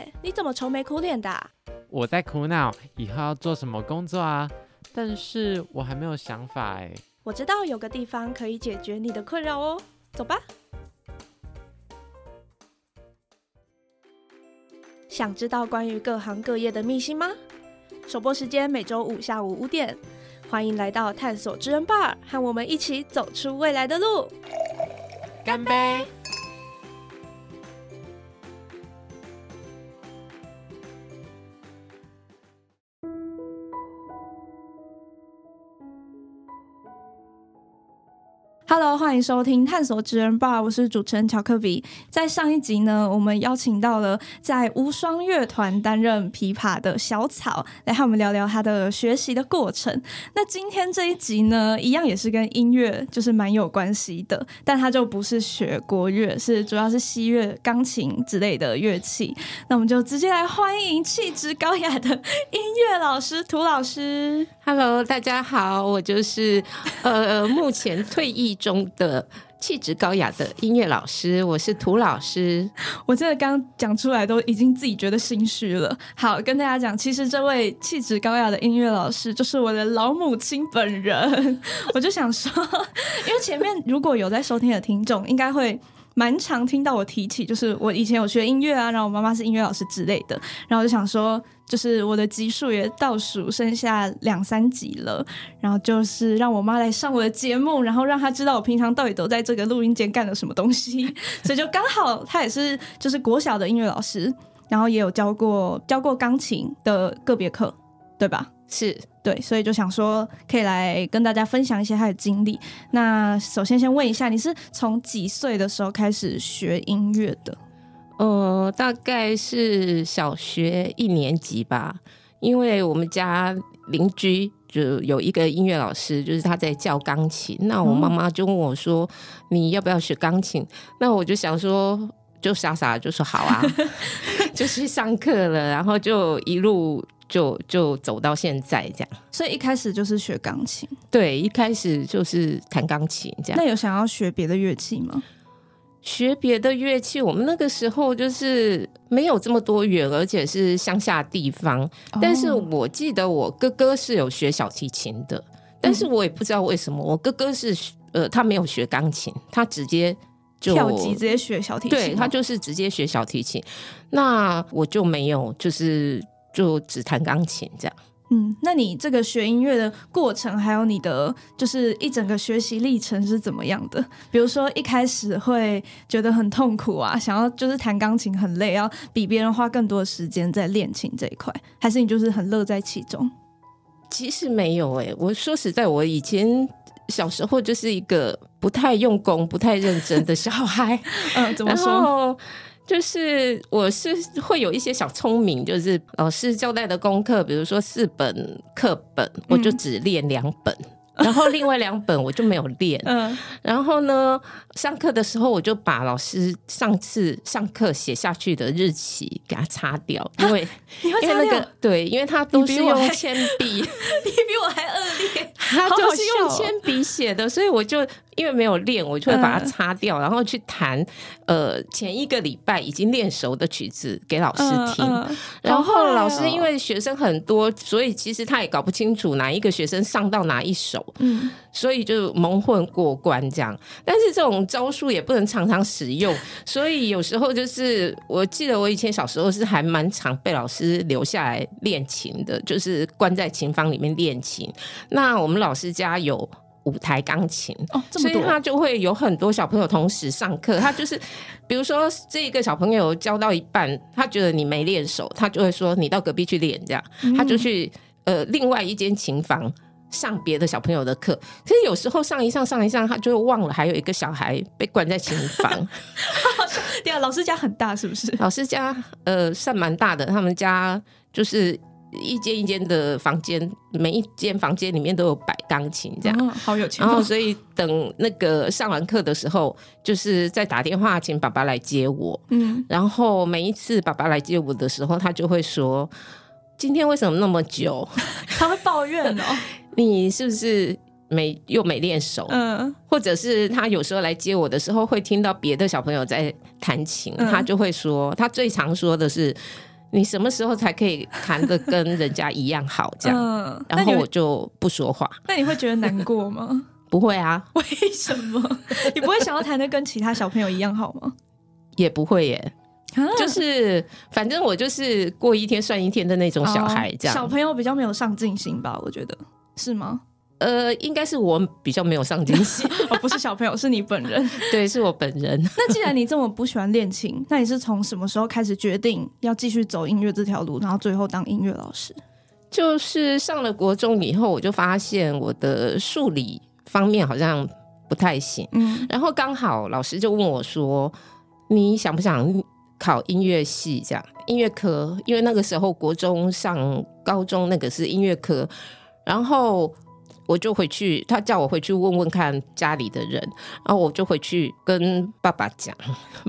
叶，你怎么愁眉苦脸的？我在苦恼以后要做什么工作啊，但是我还没有想法哎。我知道有个地方可以解决你的困扰哦，走吧。想知道关于各行各业的秘辛吗？首播时间每周五下午五点，欢迎来到探索之人 bar，和我们一起走出未来的路。干杯欢迎收听探索职人吧，我是主持人乔克比。在上一集呢，我们邀请到了在无双乐团担任琵琶的小草，来和我们聊聊他的学习的过程。那今天这一集呢，一样也是跟音乐就是蛮有关系的，但他就不是学国乐，是主要是西乐、钢琴之类的乐器。那我们就直接来欢迎气质高雅的音乐老师涂老师。Hello，大家好，我就是呃目前退役。中的气质高雅的音乐老师，我是涂老师。我真的刚讲出来都已经自己觉得心虚了。好，跟大家讲，其实这位气质高雅的音乐老师就是我的老母亲本人。我就想说，因为前面如果有在收听的听众，应该会。蛮常听到我提起，就是我以前有学音乐啊，然后我妈妈是音乐老师之类的，然后就想说，就是我的级数也倒数剩下两三级了，然后就是让我妈来上我的节目，然后让她知道我平常到底都在这个录音间干了什么东西，所以就刚好她也是就是国小的音乐老师，然后也有教过教过钢琴的个别课，对吧？是对，所以就想说可以来跟大家分享一些他的经历。那首先先问一下，你是从几岁的时候开始学音乐的？呃，大概是小学一年级吧。因为我们家邻居就有一个音乐老师，就是他在教钢琴。那我妈妈就问我说：“你要不要学钢琴？”那我就想说，就傻傻就说好啊，就去上课了，然后就一路。就就走到现在这样，所以一开始就是学钢琴。对，一开始就是弹钢琴这样。那有想要学别的乐器吗？学别的乐器，我们那个时候就是没有这么多元，而且是乡下地方。但是我记得我哥哥是有学小提琴的，但是我也不知道为什么，我哥哥是呃，他没有学钢琴，他直接就跳级直接学小提琴，对他就是直接学小提琴。那我就没有，就是。就只弹钢琴这样。嗯，那你这个学音乐的过程，还有你的就是一整个学习历程是怎么样的？比如说一开始会觉得很痛苦啊，想要就是弹钢琴很累，要比别人花更多的时间在练琴这一块，还是你就是很乐在其中？其实没有哎，我说实在，我以前小时候就是一个不太用功、不太认真的小孩。嗯，怎么说？就是我是会有一些小聪明，就是老师交代的功课，比如说四本课本，我就只练两本。然后另外两本我就没有练，嗯，然后呢，上课的时候我就把老师上次上课写下去的日期给他擦掉，因为因为那个对，因为他都是用铅笔，你比我还恶劣，他就是用铅笔写的，所以我就因为没有练，我就会把它擦掉，然后去弹呃前一个礼拜已经练熟的曲子给老师听，然后老师因为学生很多，所以其实他也搞不清楚哪一个学生上到哪一首。嗯，所以就蒙混过关这样，但是这种招数也不能常常使用，所以有时候就是我记得我以前小时候是还蛮常被老师留下来练琴的，就是关在琴房里面练琴。那我们老师家有五台钢琴哦，所以他就会有很多小朋友同时上课。他就是比如说这一个小朋友教到一半，他觉得你没练手，他就会说你到隔壁去练，这样他就去呃另外一间琴房。上别的小朋友的课，可是有时候上一上上一上，他就忘了还有一个小孩被关在琴房。对啊，老师家很大是不是？老师家呃算蛮大的，他们家就是一间一间的房间，每一间房间里面都有摆钢琴，这样好有钱。然后所以等那个上完课的时候，就是在打电话请爸爸来接我。嗯，然后每一次爸爸来接我的时候，他就会说：“今天为什么那么久？”他会抱怨哦。你是不是没又没练手？嗯，或者是他有时候来接我的时候，会听到别的小朋友在弹琴，他就会说，他最常说的是，你什么时候才可以谈的跟人家一样好？这样，嗯，然后我就不说话，那你会觉得难过吗？不会啊，为什么？你不会想要谈的跟其他小朋友一样好吗？也不会耶，啊就是反正我就是过一天算一天的那种小孩，这样。哦小朋友比较没有上进心吧？我觉得是吗？呃，应该是我比较没有上进心，哦，不是小朋友，是你本人。对，是我本人。那既然你这么不喜欢练琴，那你是从什么时候开始决定要继续走音乐这条路，然后最后当音乐老师？就是上了国中以后，我就发现我的数理方面好像不太行，嗯然后刚好老师就问我说：“你想不想考音乐系？这样音乐科？因为那个时候国中上高中那个是音乐科，然后。”我就回去，他叫我回去问问看家里的人，然后我就回去跟爸爸讲，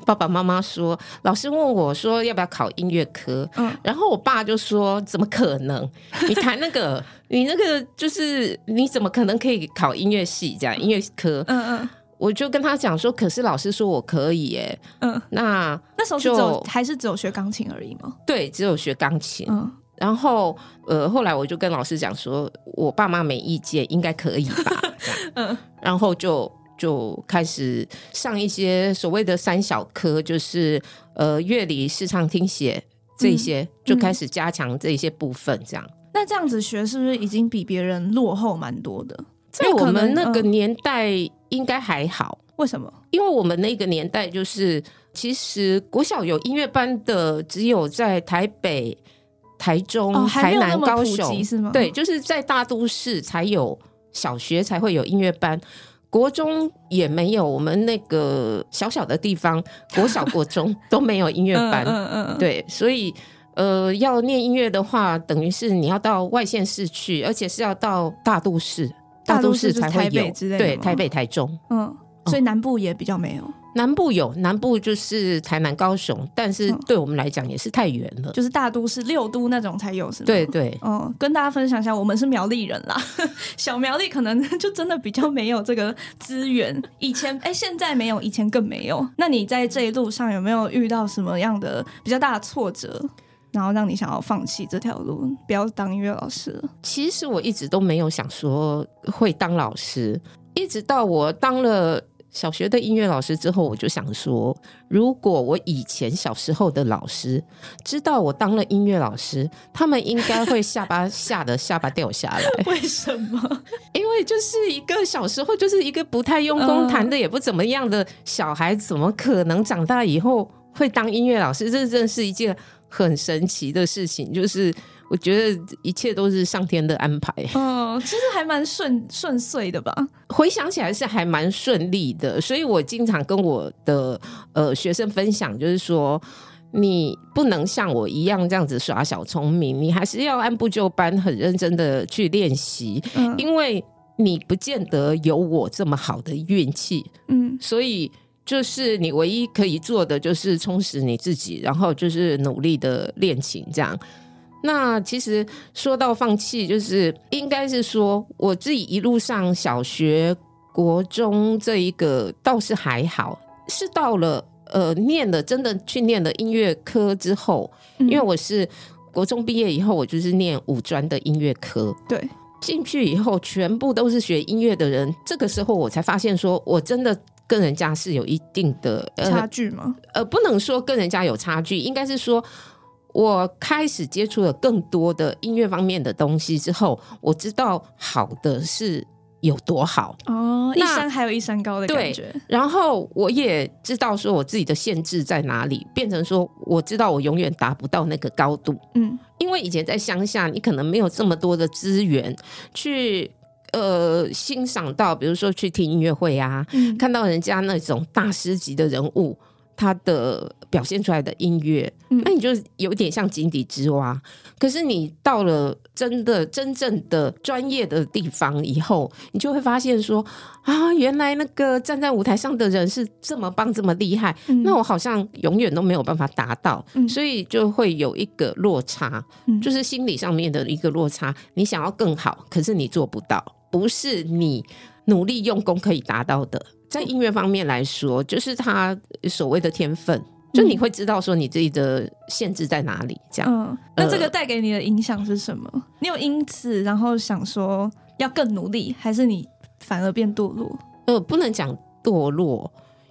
爸爸妈妈说，老师问我说要不要考音乐科，嗯然后我爸就说：“怎么可能？你弹那个，你那个就是你怎么可能可以考音乐系这样音乐科嗯嗯？”我就跟他讲说：“可是老师说我可以耶。嗯，那那时候就还是只有学钢琴而已吗？对，只有学钢琴。嗯然后呃，后来我就跟老师讲说，我爸妈没意见，应该可以吧？嗯然后就就开始上一些所谓的三小科，就是呃乐理、视唱、听写这些，就开始加强这些部分。这样，那这样子学是不是已经比别人落后蛮多的？在因为我们那个嗯年代应该还好，为什么？因为我们那个年代就是，其实国小有音乐班的只有在台北、台中、哦，台南、高雄，是吗？对，，就是在大都市才有小学才会有音乐班。国中也没有，我们那个小小的地方，国小、国中都没有音乐班。嗯嗯嗯，对，所以呃，要念音乐的话，等于是你要到外县市去，而且是要到大都市，大都都市才会有。对，台北、台中。嗯，所以南部也比较没有，南部有，南部就是台南、高雄，但是嗯对我们来讲也是太远了。就是大都市六都那种才有，是吗？对。对，嗯，跟大家分享一下，我们是苗栗人啦，小苗栗可能就真的比较没有这个资源。以前哎、现在没有，以前更没有。那你在这一路上有没有遇到什么样的比较大的挫折，然后让你想要放弃这条路，不要当音乐老师了？其实我一直都没有想说会当老师，一直到我当了小学的音乐老师之后，我就想说，如果我以前小时候的老师知道我当了音乐老师，他们应该会下巴吓得下巴掉下来，为什么？因为就是一个小时候就是一个不太用功、嗯弹的也不怎么样的小孩，怎么可能长大以后会当音乐老师？这真是一件很神奇的事情，就是我觉得一切都是上天的安排。嗯，其实还蛮顺顺遂的吧？回想起来是还蛮顺利的，所以我经常跟我的呃学生分享，就是说。你不能像我一样这样子耍小聪明，你还是要按部就班、很认真的去练习，嗯因为你不见得有我这么好的运气，嗯所以就是你唯一可以做的就是充实你自己，然后就是努力的练琴这样。那其实说到放弃，就是应该是说我自己一路上小学、国中这一个倒是还好，是到了呃念了真的去念了音乐科之后，嗯因为我是国中毕业以后，我就是念五专的音乐科，对，进去以后，全部都是学音乐的人。这个时候，我才发现，说我真的跟人家是有一定的差呃距吗？呃，不能说跟人家有差距，应该是说。我开始接触了更多的音乐方面的东西之后，我知道好的是有多好，哦，一山还有一山高的感对觉。然后我也知道说我自己的限制在哪里，变成说我知道我永远达不到那个高度。嗯因为以前在乡下，你可能没有这么多的资源去呃欣赏到，比如说去听音乐会啊，嗯看到人家那种大师级的人物，他的表现出来的音乐，嗯那你就有点像井底之蛙。可是你到了真的真正的专业的地方以后，你就会发现说啊，原来那个站在舞台上的人是这么棒、这么厉害，嗯那我好像永远都没有办法达到，嗯所以就会有一个落差，嗯就是心理上面的一个落差。你想要更好，可是你做不到，不是你努力用功可以达到的。在音乐方面来说，就是他所谓的天分。就你会知道说你自己的限制在哪里，这样。嗯，那这个带给你的影响是什么？你有因此然后想说要更努力，还是你反而变堕落？呃，不能讲堕落，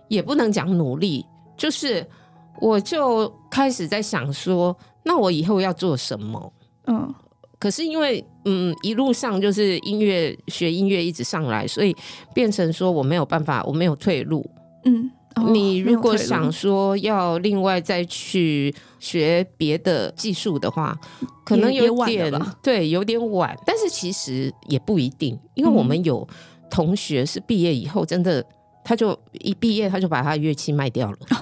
也不能讲努力，就是我就开始在想说，那我以后要做什么？嗯，可是因为嗯一路上就是音乐学音乐一直上来，所以变成说我没有办法，我没有退路。嗯。你如果想说要另外再去学别的技术的话，可能有点对，有点晚。但是其实也不一定，因为我们有同学是毕业以后真的，他就一毕业他就把他的乐器卖掉了。哦，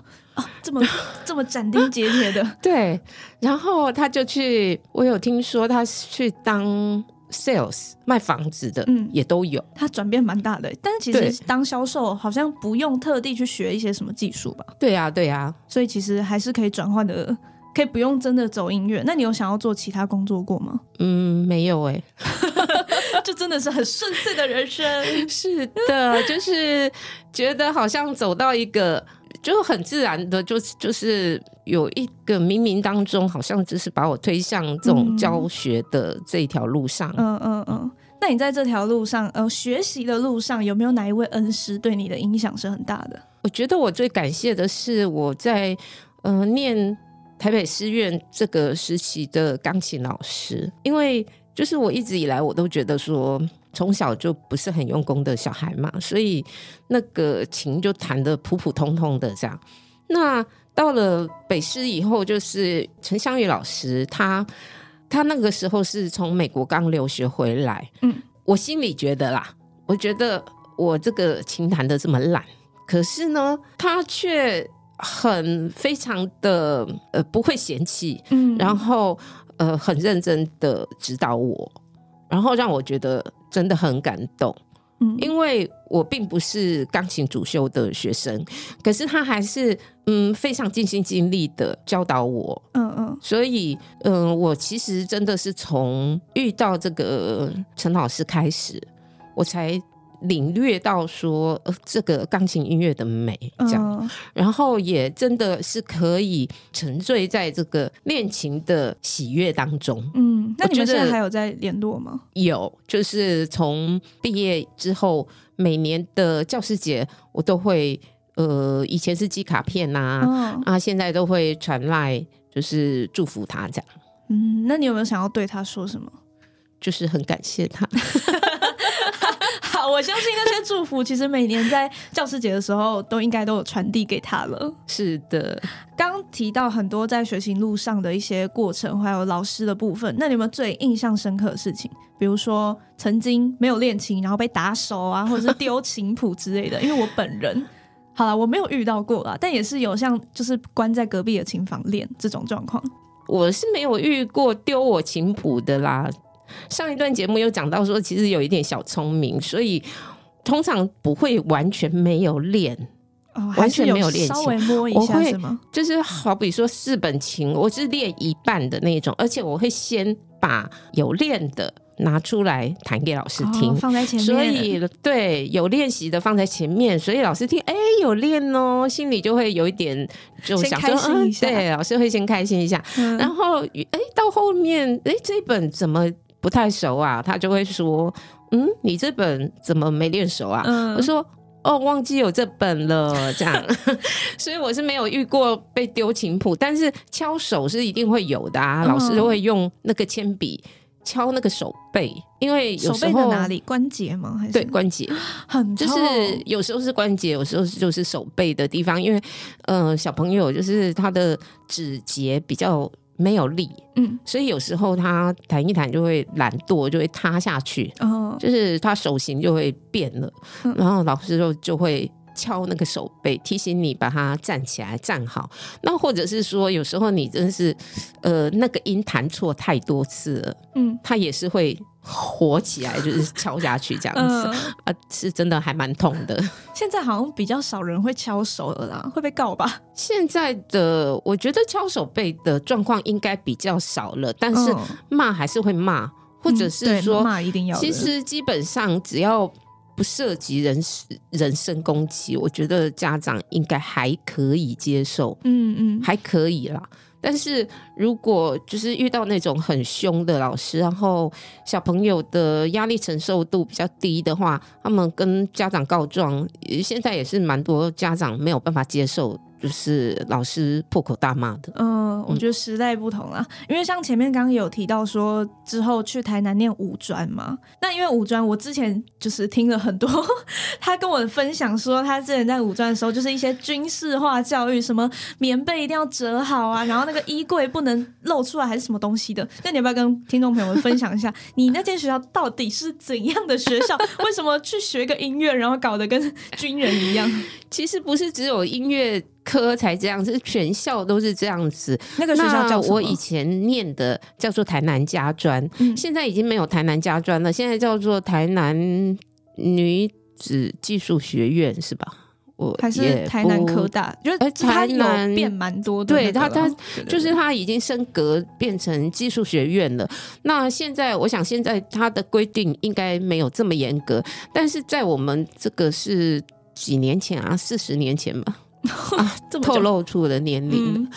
这么 这么斩钉截铁的，对。然后他就去，我有听说他去当。sales 卖房子的，嗯，也都有，他转变蛮大的。但是其实当销售好像不用特地去学一些什么技术吧？对呀，对呀，所以其实还是可以转换的，可以不用真的走音乐。那你有想要做其他工作过吗？嗯，没有哎，就真的是很顺遂的人生。是的，就是觉得好像走到一个。就很自然的，就就是有一个冥冥当中，好像就是把我推向这种教学的这一条路上。嗯嗯嗯。那你在这条路上，呃，学习的路上，有没有哪一位恩师对你的影响是很大的？我觉得我最感谢的是我在呃念台北师院这个时期的钢琴老师，因为就是我一直以来我都觉得说。从小就不是很用功的小孩嘛，所以那个琴就弹的普普通通的这样。那到了北师以后，就是陈香玉老师，他他那个时候是从美国刚留学回来。嗯，我心里觉得啦，我觉得我这个琴弹的这么烂，可是呢，他却很非常的呃不会嫌弃，嗯，然后呃很认真的指导我，然后让我觉得。真的很感动，嗯，因为我并不是钢琴主修的学生，可是他还是嗯非常尽心尽力的教导我，嗯嗯，所以嗯我其实真的是从遇到这个陈老师开始，我才。领略到说这个钢琴音乐的美，这样，然后也真的是可以沉醉在这个练琴的喜悦当中。嗯，那你们现在还有在联络吗？有，就是从毕业之后，每年的教师节，我都会呃，以前是寄卡片呐，啊，现在都会传来，就是祝福他这样。嗯，那你有没有想要对他说什么？就是很感谢他。我相信那些祝福，其实每年在教师节的时候都应该都有传递给他了。是的，刚提到很多在学习路上的一些过程，还有老师的部分。那你有没有最印象深刻的事情？比如说曾经没有练琴，然后被打手啊，或者是丢琴谱之类的？因为我本人，好了，我没有遇到过啦，但也是有像就是关在隔壁的琴房练这种状况。我是没有遇过丢我琴谱的啦。上一段节目有讲到说，其实有一点小聪明，所以通常不会完全没有练，完全没有练琴，我会就是好比说四本琴，我是练一半的那种，而且我会先把有练的拿出来弹给老师听，放在前面，所以对有练习的放在前面，所以老师听，哎，有练哦，心里就会有一点就想说，嗯，对，老师会先开心一下，然后哎，到后面，哎，这本怎么？不太熟啊，他就会说：“嗯，你这本怎么没练熟啊？”我说：“哦，忘记有这本了。”这样，所以我是没有遇过被丢琴谱，但是敲手是一定会有的啊。老师都会用那个铅笔敲那个手背，因为有时候哪里关节吗？还是对关节 很就是有时候是关节，有时候就是手背的地方，因为呃小朋友就是他的指节比较。没有力，嗯，所以有时候他弹一弹就会懒惰，就会塌下去，哦，就是他手型就会变了，然后老师就就会敲那个手背，提醒你把它站起来站好。那或者是说，有时候你真是，呃，那个音弹错太多次了，嗯，它也是会。火起来就是敲下去这样子啊，是真的还蛮痛的。现在好像比较少人会敲手了啦，会被告吧？现在的我觉得敲手背的状况应该比较少了，但是骂还是会骂，或者是说骂一定要。其实基本上只要不涉及人人身攻击，我觉得家长应该还可以接受，嗯嗯，还可以啦。但是如果就是遇到那种很凶的老师，然后小朋友的压力承受度比较低的话，他们跟家长告状，现在也是蛮多家长没有办法接受。就是老师破口大骂的。嗯，我觉得时代不同啦，因为像前面刚刚有提到说之后去台南念五专嘛，那因为五专我之前就是听了很多，他跟我分享说他之前在五专的时候就是一些军事化教育，什么棉被一定要折好啊，然后那个衣柜不能露出来还是什么东西的。那你要不要跟听众朋友们分享一下，你那间学校到底是怎样的学校？为什么去学个音乐，然后搞得跟军人一样？其实不是只有音乐。科才这样子，全校都是这样子。那个学校叫我以前念的叫做台南家专，现在已经没有台南家专了，现在叫做台南女子技术学院，是吧？我还是台南科大，就是台南变蛮多的。对他，他就是他已经升格变成技术学院了。那现在，我想现在他的规定应该没有这么严格，但是在我们这个是几年前啊，四十年前吧。啊，透露出我的年龄，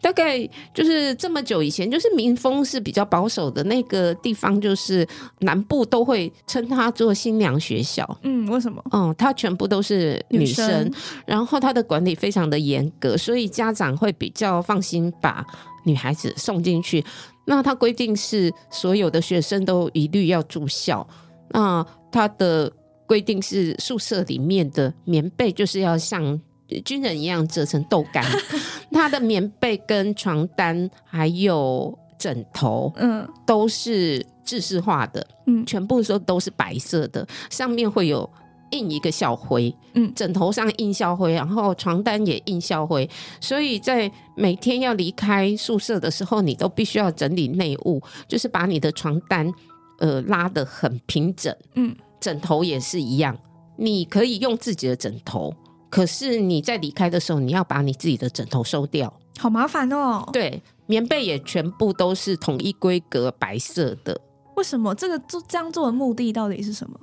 大概就是这么久以前，就是民风是比较保守的那个地方，就是南部都会称它做新娘学校。嗯，为什么？嗯，它全部都是女生，然后它的管理非常的严格，所以家长会比较放心把女孩子送进去。那它规定是所有的学生都一律要住校。那它的规定是宿舍里面的棉被就是要像。军人一样折成豆干，他的棉被跟床单还有枕头，嗯，都是制式化的，嗯，全部说都是白色的，上面会有印一个校徽，嗯，枕头上印校徽，然后床单也印校徽，所以在每天要离开宿舍的时候，你都必须要整理内务，就是把你的床单呃拉得很平整，嗯，枕头也是一样，你可以用自己的枕头。可是你在离开的时候，你要把你自己的枕头收掉，好麻烦哦。对，棉被也全部都是统一规格白色的。为什么这个做这样做的目的到底是什么？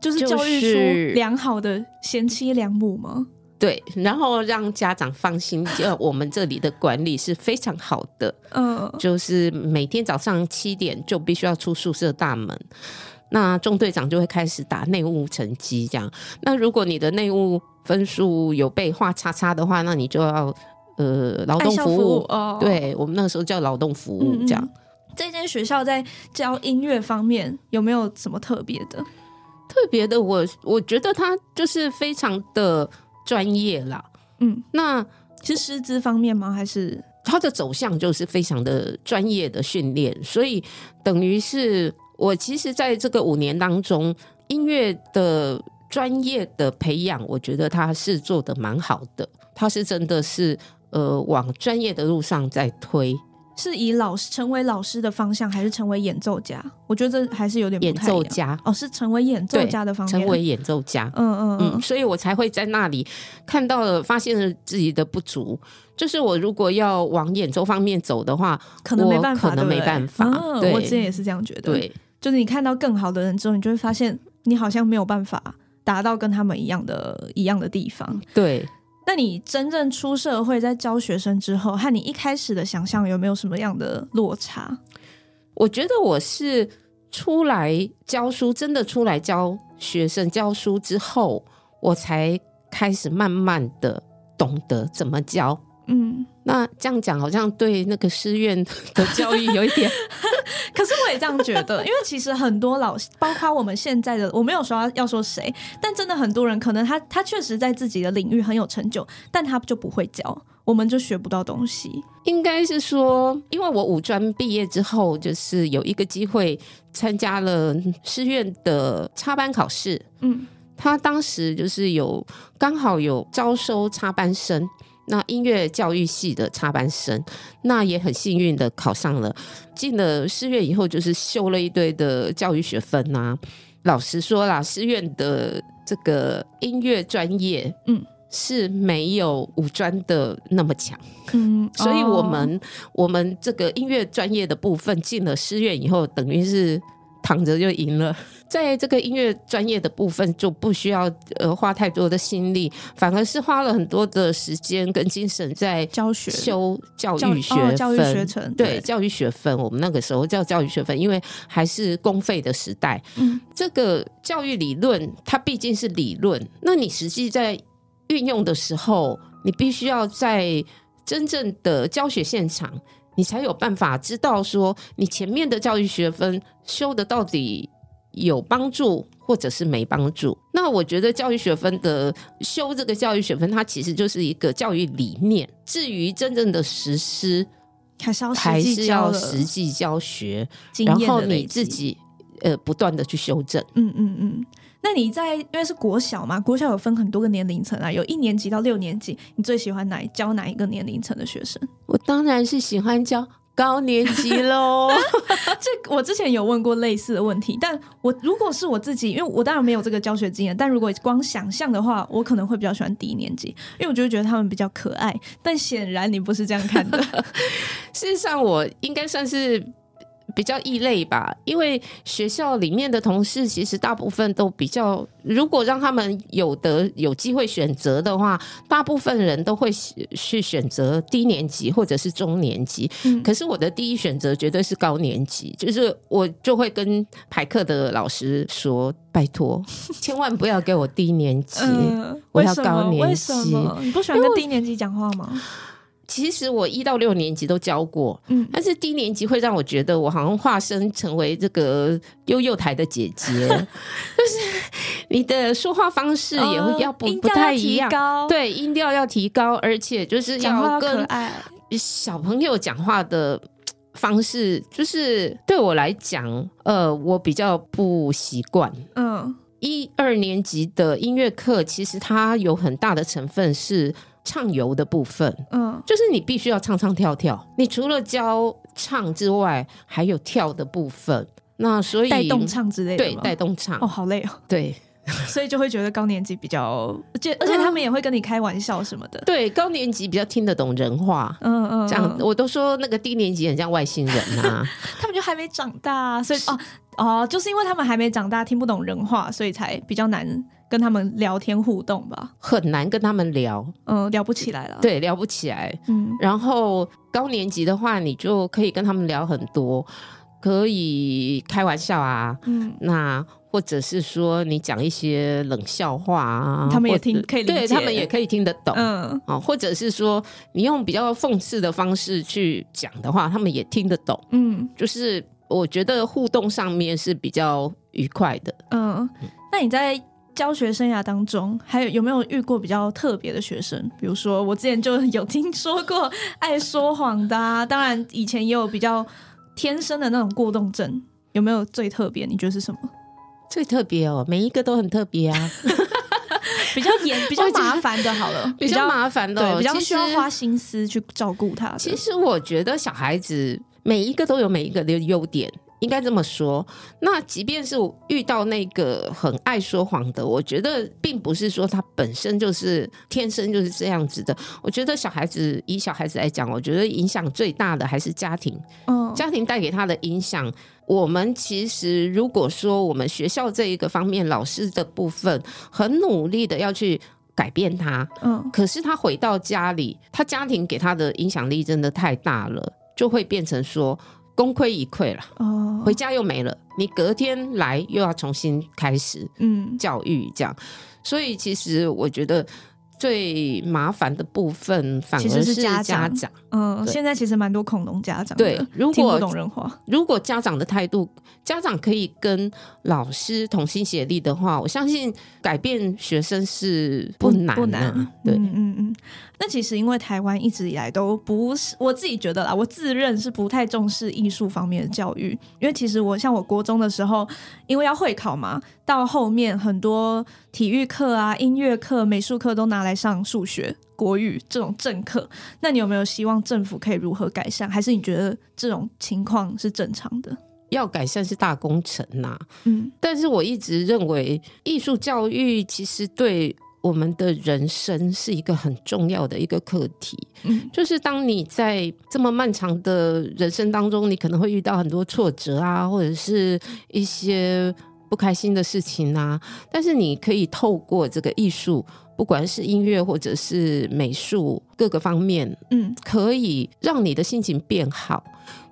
就是教育出良好的贤妻良母吗？对，然后让家长放心，就我们这里的管理是非常好的。嗯，就是每天早上七点就必须要出宿舍大门。那中队长就会开始打内务成绩，这样。那如果你的内务分数有被画叉叉的话，那你就要呃劳动服务。哦，对我们那个时候叫劳动服务，这样。这间学校在教音乐方面有没有什么特别的？特别的，我我觉得他就是非常的专业啦。嗯，那是师资方面吗？还是他的走向就是非常的专业的训练？所以等于是。我其实在这个五年当中，音乐的专业的培养，我觉得他是做的蛮好的。他是真的是呃往专业的路上在推，是以老师成为老师的方向，还是成为演奏家？我觉得这还是有点演奏家哦，是成为演奏家的方向，成为演奏家。嗯嗯嗯，所以我才会在那里看到了，发现了自己的不足。就是我如果要往演奏方面走的话，可能没办法，可能没办法。我之前也是这样觉得。对。就是你看到更好的人之后，你就会发现你好像没有办法达到跟他们一样的一样的地方。对，那你真正出社会在教学生之后，和你一开始的想象有没有什么样的落差？我觉得我是出来教书，真的出来教学生教书之后，我才开始慢慢的懂得怎么教。嗯，那这样讲好像对那个师院的教育有一点，可是我也这样觉得，因为其实很多老师，包括我们现在的，我没有说要说谁，但真的很多人可能他他确实在自己的领域很有成就，但他就不会教，我们就学不到东西。应该是说，因为我五专毕业之后，就是有一个机会参加了师院的插班考试，嗯，他当时就是有刚好有招收插班生。那音乐教育系的插班生，那也很幸运的考上了，进了师院以后，就是修了一堆的教育学分呐。老实说啦，师院的这个音乐专业，嗯，是没有五专的那么强，嗯，所以我们我们这个音乐专业的部分进了师院以后，等于是躺着就赢了。在这个音乐专业的部分，就不需要呃花太多的心力，反而是花了很多的时间跟精神在教学修教育学分、教育学程。对教育学分，我们那个时候叫教育学分，因为还是公费的时代。嗯，这个教育理论它毕竟是理论，那你实际在运用的时候，你必须要在真正的教学现场，你才有办法知道说你前面的教育学分修的到底。有帮助或者是没帮助？那我觉得教育学分的修这个教育学分，它其实就是一个教育理念。至于真正的实施，还是要还是要实际教学，然后你自己呃不断的去修正。嗯嗯嗯。那你在因为是国小嘛，国小有分很多个年龄层啊，有一年级到六年级，你最喜欢哪教哪一个年龄层的学生？我当然是喜欢教。高年级喽，这我之前有问过类似的问题，但我如果是我自己，因为我当然没有这个教学经验，但如果光想象的话，我可能会比较喜欢低年级，因为我就觉得他们比较可爱。但显然你不是这样看的，事实上我应该算是。比较异类吧，因为学校里面的同事其实大部分都比较，如果让他们有的有机会选择的话，大部分人都会去选择低年级或者是中年级。嗯，可是我的第一选择绝对是高年级，就是我就会跟排课的老师说：“拜托，千万不要给我低年级，我要高年级。”你不喜欢跟低年级讲话吗？其实我一到六年级都教过，嗯，但是低年级会让我觉得我好像化身成为这个悠悠台的姐姐，就是你的说话方式也会要不不太一样，对，音调要提高，而且就是要跟小朋友讲话的方式，就是对我来讲，呃，我比较不习惯。嗯，一二年级的音乐课其实它有很大的成分是。唱游的部分，嗯，就是你必须要唱唱跳跳。你除了教唱之外，还有跳的部分。那所以带动唱之类的，对，带动唱。哦，好累哦。对，所以就会觉得高年级比较，而且而且他们也会跟你开玩笑什么的。对，高年级比较听得懂人话。嗯嗯，这样我都说那个低年级很像外星人啊。他们就还没长大，所以哦哦，就是因为他们还没长大，听不懂人话，所以才比较难。跟他们聊天互动吧，很难跟他们聊，嗯，聊不起来了。对，聊不起来。嗯，然后高年级的话，你就可以跟他们聊很多，可以开玩笑啊，嗯，那或者是说你讲一些冷笑话啊，他们也听可以理解，他们也可以听得懂，嗯，啊，或者是说你用比较讽刺的方式去讲的话，他们也听得懂，嗯，就是我觉得互动上面是比较愉快的，嗯，那你在。教学生涯当中，还有有没有遇过比较特别的学生？比如说，我之前就有听说过爱说谎的，当然以前也有比较天生的那种过动症。有没有最特别？你觉得是什么？最特别哦，每一个都很特别啊。比较严、比较麻烦的，好了，比较麻烦的，比较需要花心思去照顾他。其实我觉得小孩子每一个都有每一个的优点。应该这么说，那即便是遇到那个很爱说谎的，我觉得并不是说他本身就是天生就是这样子的。我觉得小孩子以小孩子来讲，我觉得影响最大的还是家庭。嗯，家庭带给他的影响，我们其实如果说我们学校这一个方面老师的部分很努力的要去改变他，嗯，可是他回到家里，他家庭给他的影响力真的太大了，就会变成说。功亏一篑了，哦，回家又没了，你隔天来又要重新开始，嗯，教育这样，所以其实我觉得。最麻烦的部分反而是家长，嗯，现在其实蛮多恐龙家长，对，如果不懂人话，如果家长的态度，家长可以跟老师同心协力的话，我相信改变学生是不难，不难，对，嗯嗯嗯。那其实因为台湾一直以来都不是，我自己觉得啦，我自认是不太重视艺术方面的教育，因为其实我像我国中的时候，因为要会考嘛，到后面很多体育课啊、音乐课、美术课都拿来。来上数学、国语这种正课，那你有没有希望政府可以如何改善？还是你觉得这种情况是正常的？要改善是大工程呐，嗯，但是我一直认为艺术教育其实对我们的人生是一个很重要的一个课题。嗯就是当你在这么漫长的人生当中，你可能会遇到很多挫折啊，或者是一些不开心的事情啊，但是你可以透过这个艺术，不管是音乐或者是美术各个方面，嗯可以让你的心情变好。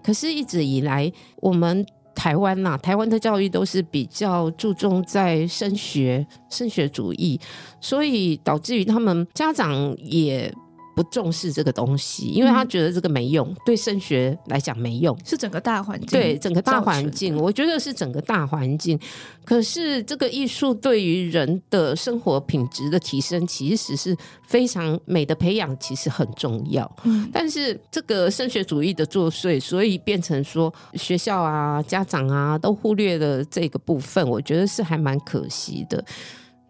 可是，一直以来，我们台湾呐、台湾的教育都是比较注重在升学、升学主义，所以导致于他们家长也不重视这个东西，因为他觉得这个没用，对升学来讲没用。是整个大环境，对整个大环境，我觉得是整个大环境。可是这个艺术对于人的生活品质的提升，其实是非常美的培养，其实很重要。嗯但是这个升学主义的作祟，所以变成说学校啊、家长啊都忽略了这个部分，我觉得是还蛮可惜的。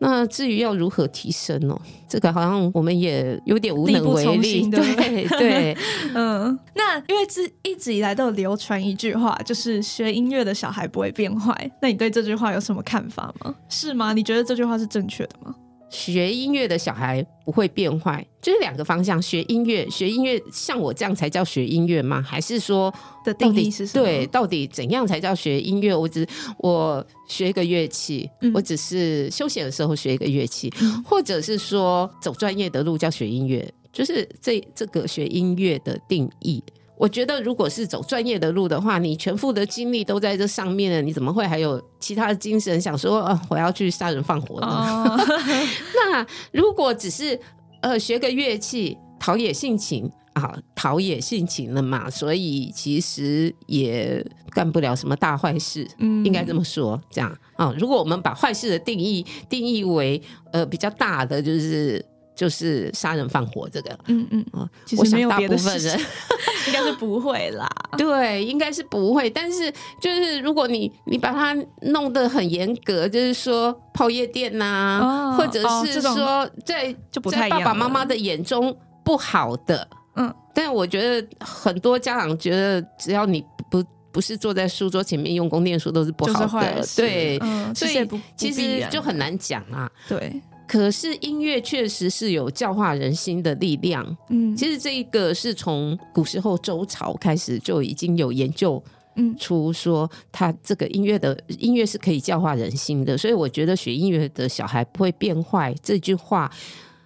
那至于要如何提升哦，这个好像我们也有点无能为力。对对 对，嗯，那因为这一直以来都有流传一句话，就是学音乐的小孩不会变坏。那你对这句话有什么看法吗？是吗？你觉得这句话是正确的吗？学音乐的小孩不会变坏，就是两个方向。学音乐，学音乐像我这样才叫学音乐吗？还是说的到底定义是什么？对，到底怎样才叫学音乐？我只我学一个乐器，嗯我只是休闲的时候学一个乐器，嗯或者是说走专业的路叫学音乐，就是这这个学音乐的定义。我觉得，如果是走专业的路的话，你全副的精力都在这上面了，你怎么会还有其他的精神想说，呃，我要去杀人放火呢？哦，那如果只是呃学个乐器陶冶性情啊，陶冶性情了嘛，所以其实也干不了什么大坏事，嗯应该这么说。这样啊，如果我们把坏事的定义定义为呃比较大的，就是就是杀人放火这个。嗯嗯。啊其实没有别的事部分人。应该是不会啦。对，应该是不会。但是就是如果你你把它弄得很严格，就是说泡夜店呐、哦或者是说在就不太在爸爸妈妈的眼中不好的，嗯，但我觉得很多家长觉得只要你不不是坐在书桌前面用功念书都是不好的，对。嗯，所以其实就很难讲啊，对，可是音乐确实是有教化人心的力量，嗯，其实这一个是从古时候周朝开始就已经有研究嗯出说，他这个音乐的音乐是可以教化人心的，所以我觉得学音乐的小孩不会变坏这句话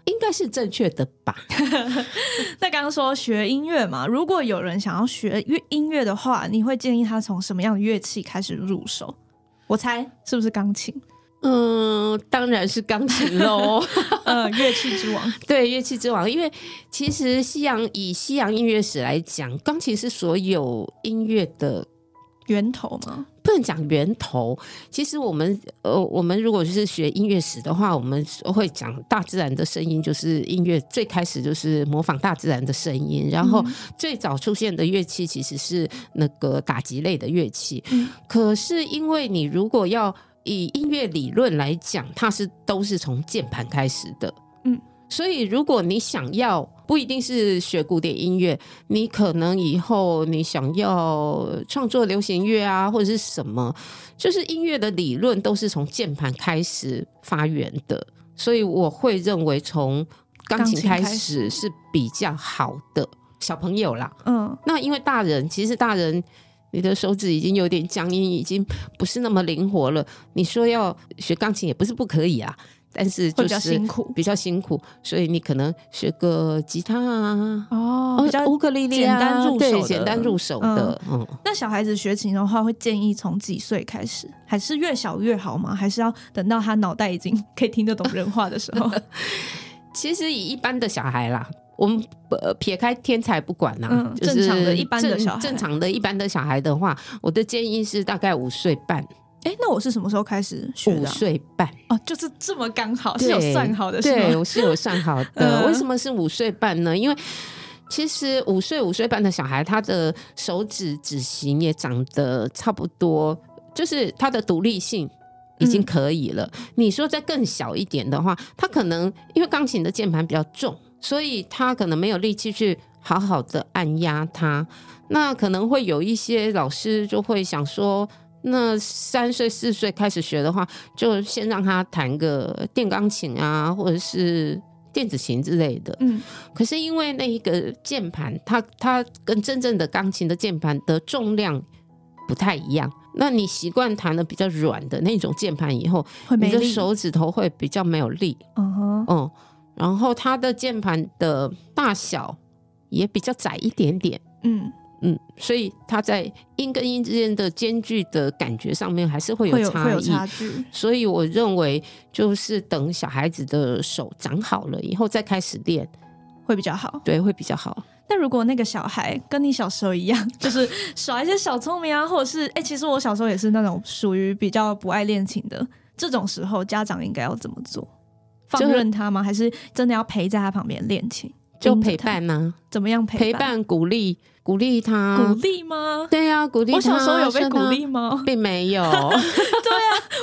应该是正确的吧？那刚刚说学音乐嘛，如果有人想要学乐音乐的话，你会建议他从什么样的乐器开始入手？我猜是不是钢琴？嗯，当然是钢琴喽。呃，乐器之王。对，乐器之王，因为其实西洋以西洋音乐史来讲，钢琴是所有音乐的源头吗？不能讲源头。其实我们呃，我们如果是学音乐史的话，我们会讲大自然的声音，就是音乐最开始就是模仿大自然的声音，然后嗯最早出现的乐器其实是那个打击类的乐器。嗯可是因为你如果要以音乐理论来讲，它是都是从键盘开始的。嗯。所以，如果你想要不一定是学古典音乐，你可能以后你想要创作流行乐啊，或者是什么，就是音乐的理论都是从键盘开始发源的。所以我会认为从钢琴开始是比较好的。小朋友啦，嗯那因为大人其实大人。你的手指已经有点僵硬，已经不是那么灵活了。你说要学钢琴也不是不可以啊，但是会比较就是辛苦比较辛苦，所以你可能学个吉他啊，哦，比较乌克丽丽啊简单入手的对简单入手的，嗯，那小孩子学琴的话，会建议从几岁开始？还是越小越好吗？还是要等到他脑袋已经可以听得懂人话的时候？其实以一般的小孩啦，我们呃撇开天才不管啦，嗯就是正常的一般的正小孩正常的一般的小孩的话，我的建议是大概五岁半，哎，那我是什么时候开始学五的啊、岁半。哦，就是这么刚好，是有算好的，是对，我是有算好的。嗯为什么是五岁半呢？因为其实五岁五岁半的小孩，他的手指指型也长得差不多，就是他的独立性。已经可以了。你说再更小一点的话，他可能因为钢琴的键盘比较重，所以他可能没有力气去好好的按压它。那可能会有一些老师就会想说，那三岁四岁开始学的话，就先让他弹个电钢琴啊，或者是电子琴之类的。嗯，可是因为那一个键盘，它它跟真正的钢琴的键盘的重量不太一样。那你习惯弹的比较软的那种键盘以后，你的。手指头会比较没有力。嗯哼，嗯，然后它的键盘的大小也比较窄一点点。嗯，嗯，所以它在音跟音之间的间距的感觉上面还是会会有会有有差异。差距。所以我认为，就是等小孩子的手长好了以后再开始练，会比较好。对，会比较好。那如果那个小孩跟你小时候一样，就是耍一些小聪明啊，或者是哎、其实我小时候也是那种属于比较不爱练琴的，这种时候家长应该要怎么做？放任他吗？还是真的要陪在他旁边练琴？就陪伴呢、怎么样陪陪伴、鼓励、鼓励他。鼓励吗？对呀、鼓励。我小时候有被鼓励吗？并没有。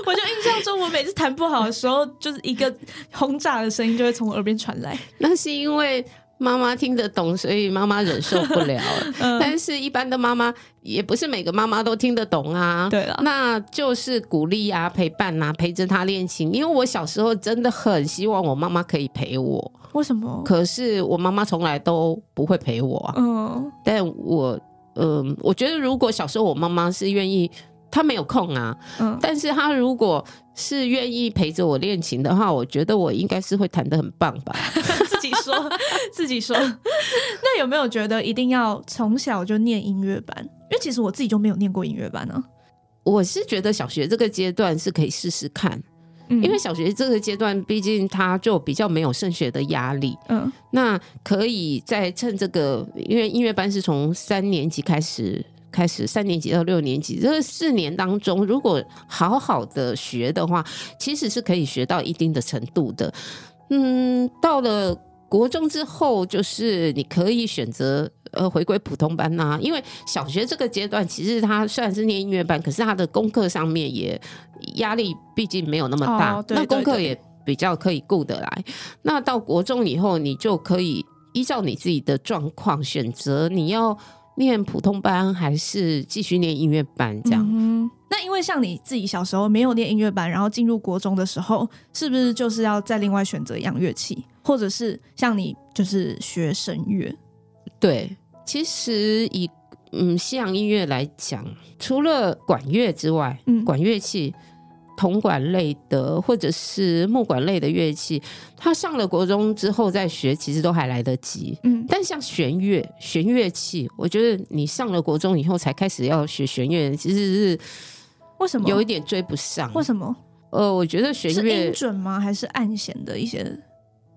我就印象中，我每次弹不好的时候，就是一个轰炸的声音就会从我耳边传来。那是因为妈妈听得懂，所以妈妈忍受不了。嗯，但是，一般的妈妈也不是每个妈妈都听得懂啊。对了，那就是鼓励啊，陪伴啊，陪着他练琴。因为我小时候真的很希望我妈妈可以陪我，为什么？可是我妈妈从来都不会陪我啊。嗯但我，嗯、我觉得如果小时候我妈妈是愿意，她没有空啊，嗯，但是他如果是愿意陪着我练琴的话，我觉得我应该是会弹得很棒吧。自己说，自己说。那有没有觉得一定要从小就念音乐班？因为其实我自己就没有念过音乐班啊。我是觉得小学这个阶段是可以试试看，嗯因为小学这个阶段毕竟他就比较没有升学的压力，嗯那可以在趁这个，因为音乐班是从三年级开始。开始三年级到六年级这四年当中，如果好好的学的话，其实是可以学到一定的程度的。嗯，到了国中之后，就是你可以选择呃回归普通班呐、因为小学这个阶段，其实他虽然是念音乐班，可是他的功课上面也压力毕竟没有那么大，哦对那功课也比较可以顾得来。那到国中以后，你就可以依照你自己的状况选择你要念普通班还是继续念音乐班这样。嗯那因为像你自己小时候没有念音乐班，然后进入国中的时候，是不是就是要再另外选择一样乐器，或者是像你就是学声乐？对，其实以嗯西洋音乐来讲，除了管乐之外，嗯管乐器。铜管类的或者是木管类的乐器，他上了国中之后再学，其实都还来得及。嗯，但像弦乐、弦乐器，我觉得你上了国中以后才开始要学弦乐，其实是为什么？有一点追不上。为什么？呃，我觉得弦是乐音准吗？还是按弦的一些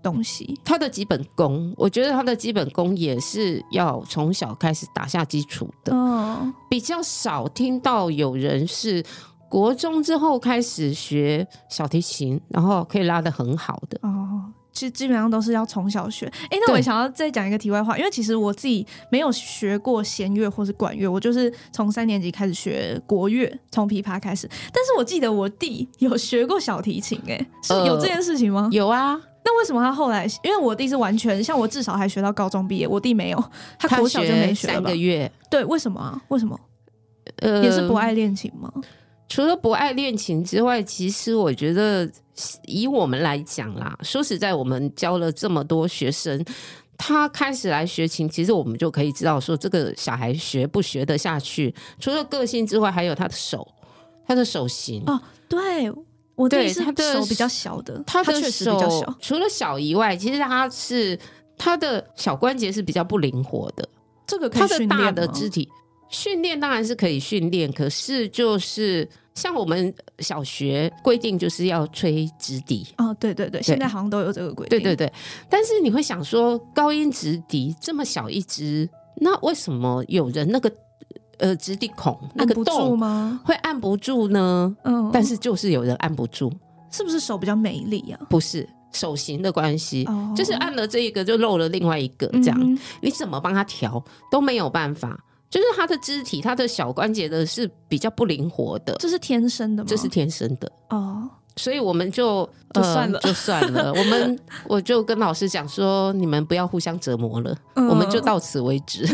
东西？它的基本功，我觉得它的基本功也是要从小开始打下基础的。嗯比较少听到有人是国中之后开始学小提琴，然后可以拉的很好的。哦，其实基本上都是要从小学。哎，那我也想要再讲一个题外话，因为其实我自己没有学过弦乐或是管乐，我就是从三年级开始学国乐，从琵琶开始。但是我记得我弟有学过小提琴、诶，哎，是呃有这件事情吗？有啊，那为什么他后来？因为我弟是完全像我，至少还学到高中毕业，我弟没有，他国小就没学了吧三个？月，对，为什么啊？为什么？呃，也是不。爱练琴吗？除了不爱练琴之外，其实我觉得以我们来讲啦，说实在，我们教了这么多学生。他开始来学琴，其实我们就可以知道说这个小孩学不学得下去。除了个性之外，还有他的手，他的手型。哦对，我弟是对他的手比较小的，他的手小。除了小以外，其实他是他的小关节是比较不灵活的。这个他的大的肢体训练当然是可以训练，可是就是像我们小学规定就是要吹直笛。哦，对对对，现在好像都有这个规定。对对对，但是你会想说，高音直笛这么小一支，那为什么有人那个呃直笛孔那个洞吗？会按不住呢？嗯，但是就是有人按不住，是不是手比较美丽啊？不是手型的关系，哦就是按了这一个就漏了另外一个，这样、你怎么帮他调都没有办法。就是他的肢体，他的小关节的是比较不灵活的，这是天生的吗？这是天生的。哦，所以我们就就算了呃、就算了。我们我就跟老师讲说，你们不要互相折磨了，嗯我们就到此为止。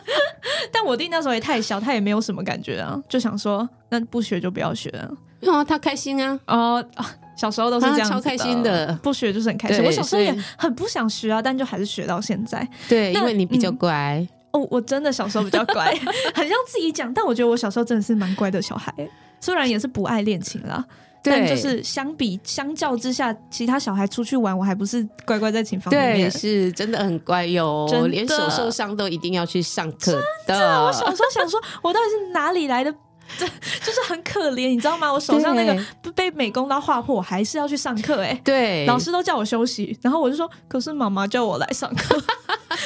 但我弟那时候也太小，他也没有什么感觉啊，就想说那不学就不要学啊。哦，他开心啊！哦啊，小时候都是这样子超开心的，不学就是很开心。我小时候也很不想学啊，但就还是学到现在。对，因为你比较嗯乖。哦，我真的小时候比较乖，很像自己讲，但我觉得我小时候真的是蛮乖的小孩，虽然也是不爱练琴啦。但对就是相比相较之下，其他小孩出去玩，我还不是乖乖在琴房里对，面。是真的很乖哟连手受伤都一定要去上课的。我小时候想说，我到底是哪里来的？这就是很可怜，你知道吗？我手上那个被美工刀划破，我还是要去上课哎、对，老师都叫我休息，然后我就说，可是妈妈叫我来上课，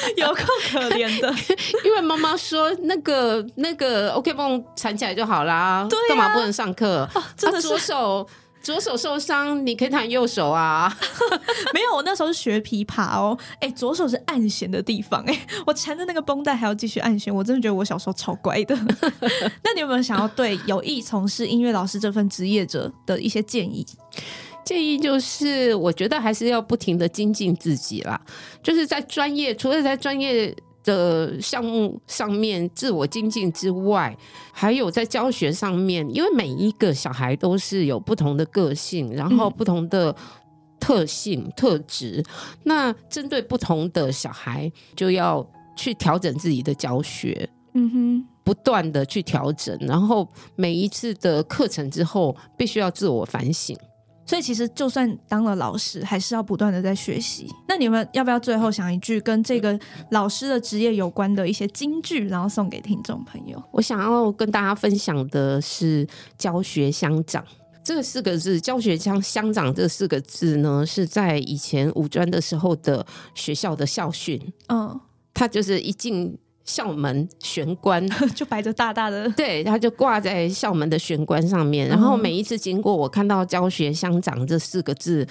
有够可怜的。因为妈妈说那个那个 OK 绷缠起来就好啦，对啊干嘛不能上课？真的啊左手左手受伤，你可以弹右手啊。没有，我那时候是学琵琶哦，哎，左手是按弦的地方，哎，我缠着那个绷带还要继续按弦，我真的觉得我小时候超乖的。那你有没有想要对有意从事音乐老师这份职业者的一些建议？建议就是，我觉得还是要不停的精进自己啦，就是在专业，除了在专业。的项目上面自我精进之外，还有在教学上面，因为每一个小孩都是有不同的个性，然后嗯不同的特性、特质。那针对不同的小孩，就要去调整自己的教学，嗯哼，不断的去调整，然后每一次的课程之后，必须要自我反省。所以其实就算当了老师，还是要不断的在学习。那你们要不要最后想一句跟这个老师的职业有关的一些金句，然后送给听众朋友？我想要跟大家分享的是教学相长。这四个字“教学相相长”这四个字呢，是在以前五专的时候的学校的校训，嗯，他就是一进校门玄关，就摆着大大的，对，它就挂在校门的玄关上面。然后每一次经过，我看到“教学相长”这四个字，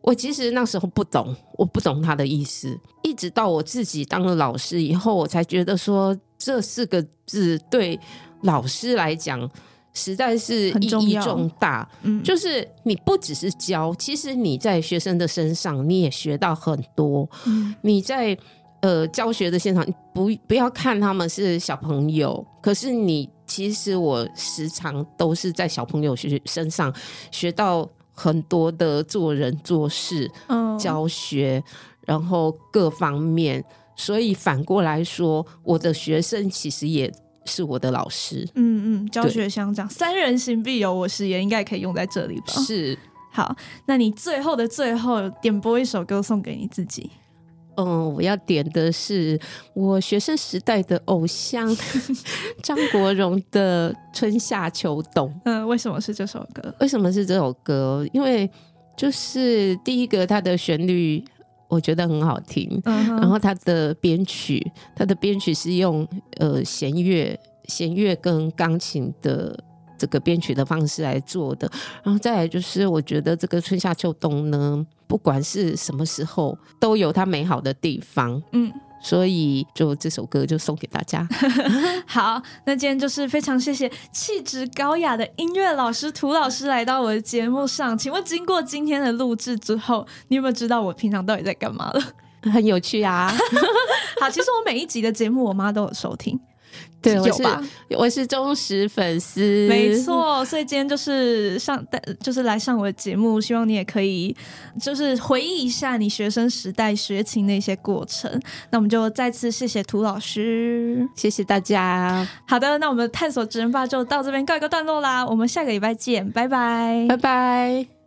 我其实那时候不懂，我不懂他的意思。一直到我自己当了老师以后，我才觉得说这四个字对老师来讲实在是意义重大。嗯，就是你不只是教，其实你在学生的身上你也学到很多。嗯你在呃教学的现场，不不要看他们是小朋友，可是你其实我时常都是在小朋友学身上学到很多的做人做事、嗯教学，然后各方面。所以反过来说，我的学生其实也是我的老师。嗯嗯，教学相长，三人行必有我师焉，应该可以用在这里吧？是，好，那你最后的最后点播一首歌送给你自己。嗯，我要点的是我学生时代的偶像 张国荣的《春夏秋冬》。嗯，为什么是这首歌？为什么是这首歌？因为就是第一个，它的旋律我觉得很好听，嗯，然后它的编曲，它的编曲是用呃弦乐、弦乐跟钢琴的这个编曲的方式来做的。然后再来就是，我觉得这个春夏秋冬呢，不管是什么时候，都有它美好的地方。嗯，所以就这首歌就送给大家。好，那今天就是非常谢谢气质高雅的音乐老师涂老师来到我的节目上。请问，经过今天的录制之后，你有没有知道我平常到底在干嘛了？很有趣啊！好，其实我每一集的节目，我妈都有收听，对，我是？我是忠实粉丝，没错，所以今天就是上带，就是来上我的节目，希望你也可以就是回忆一下你学生时代学琴的一些过程。那我们就再次谢谢涂老师。谢谢大家，好的，那我们探索职人吧就到这边告一个段落啦，我们下个礼拜见，拜拜拜拜。